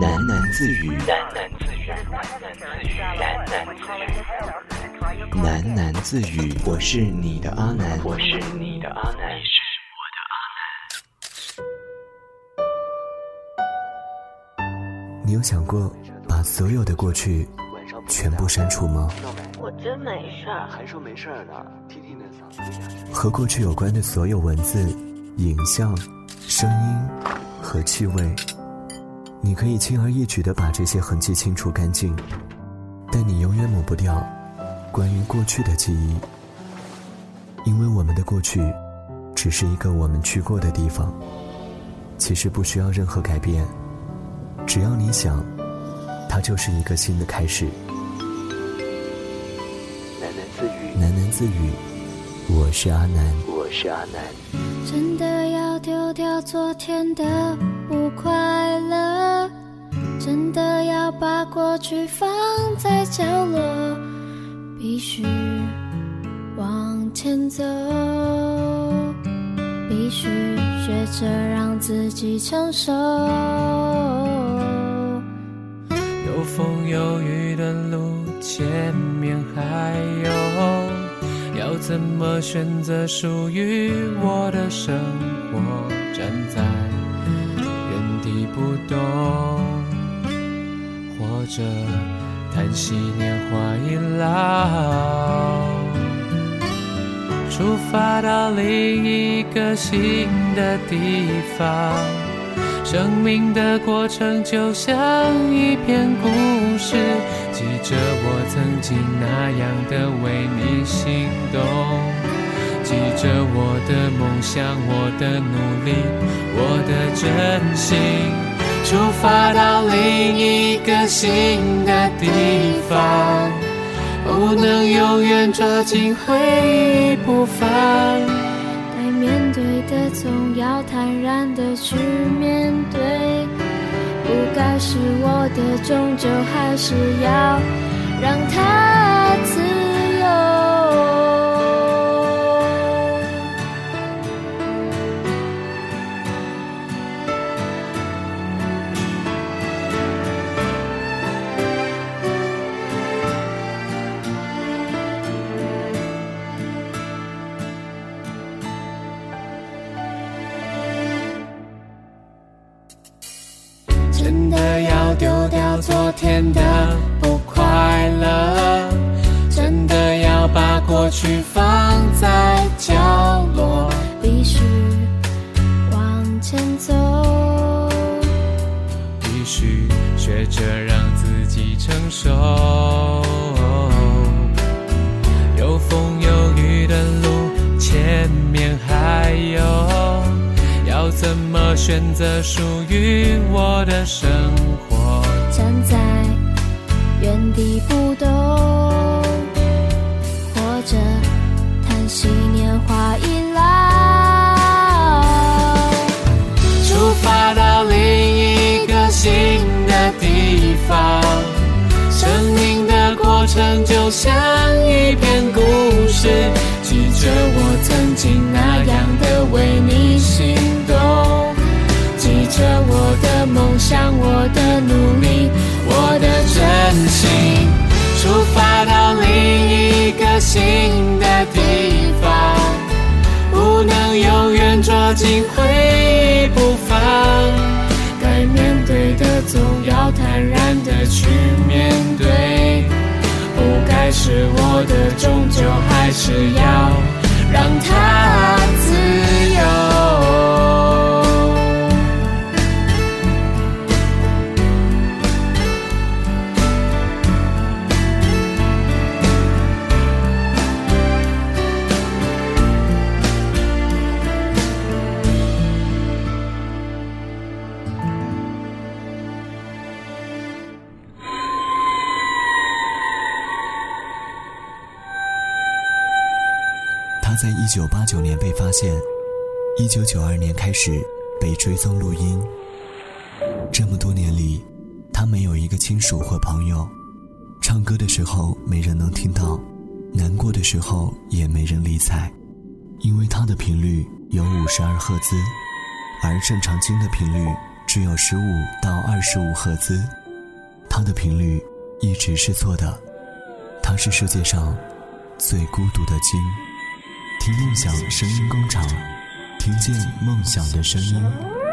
喃喃自语，喃喃自语，喃喃自语。我是你的阿南，我是你的阿南，你是我的阿南。你有想过把所有的过去全部删除吗？我真没事儿，还说没事儿呢。听听那嗓子。和过去有关的所有文字、影像、声音和气味。你可以轻而易举的把这些痕迹清除干净，但你永远抹不掉关于过去的记忆，因为我们的过去只是一个我们去过的地方。其实不需要任何改变，只要你想，它就是一个新的开始。喃喃自语，喃喃自语，我是阿南，我是阿南。真的要丢掉昨天的不快乐，真的要把过去放在角落，必须往前走，必须学着让自己成熟。有风有雨的路，前面还有。要怎么选择属于我的生活？站在原地不动，着叹息年华已老，出发到另一个新的地方。生命的过程就像一篇故事，记着我曾经那样的为你心动，记着我的梦想、我的努力、我的真心，出发到另一个新的地方，不能永远抓紧回忆不放。该面对的总要坦然的去面对，不该是我的，终究还是要让它天的不快乐，真的要把过去放在角落，必须往前走，必须学着让自己成熟。有风有雨的路，前面还有，要怎么选择属于我的生？原地不动，或者叹息年华已老。出发到另一个新的地方，生命的过程就像一篇故事，记着真心，出发到另一个新的地方，不能永远抓紧回忆不放。该面对的总要坦然的去面对，不该是我的，终究还是要在一九八九年被发现，一九九二年开始被追踪录音。这么多年里，他没有一个亲属或朋友，唱歌的时候没人能听到，难过的时候也没人理睬，因为他的频率有五十二赫兹，而正常鲸的频率只有十五到二十五赫兹，他的频率一直是错的，他是世界上最孤独的鲸。听梦想声音工厂听见梦想的声音。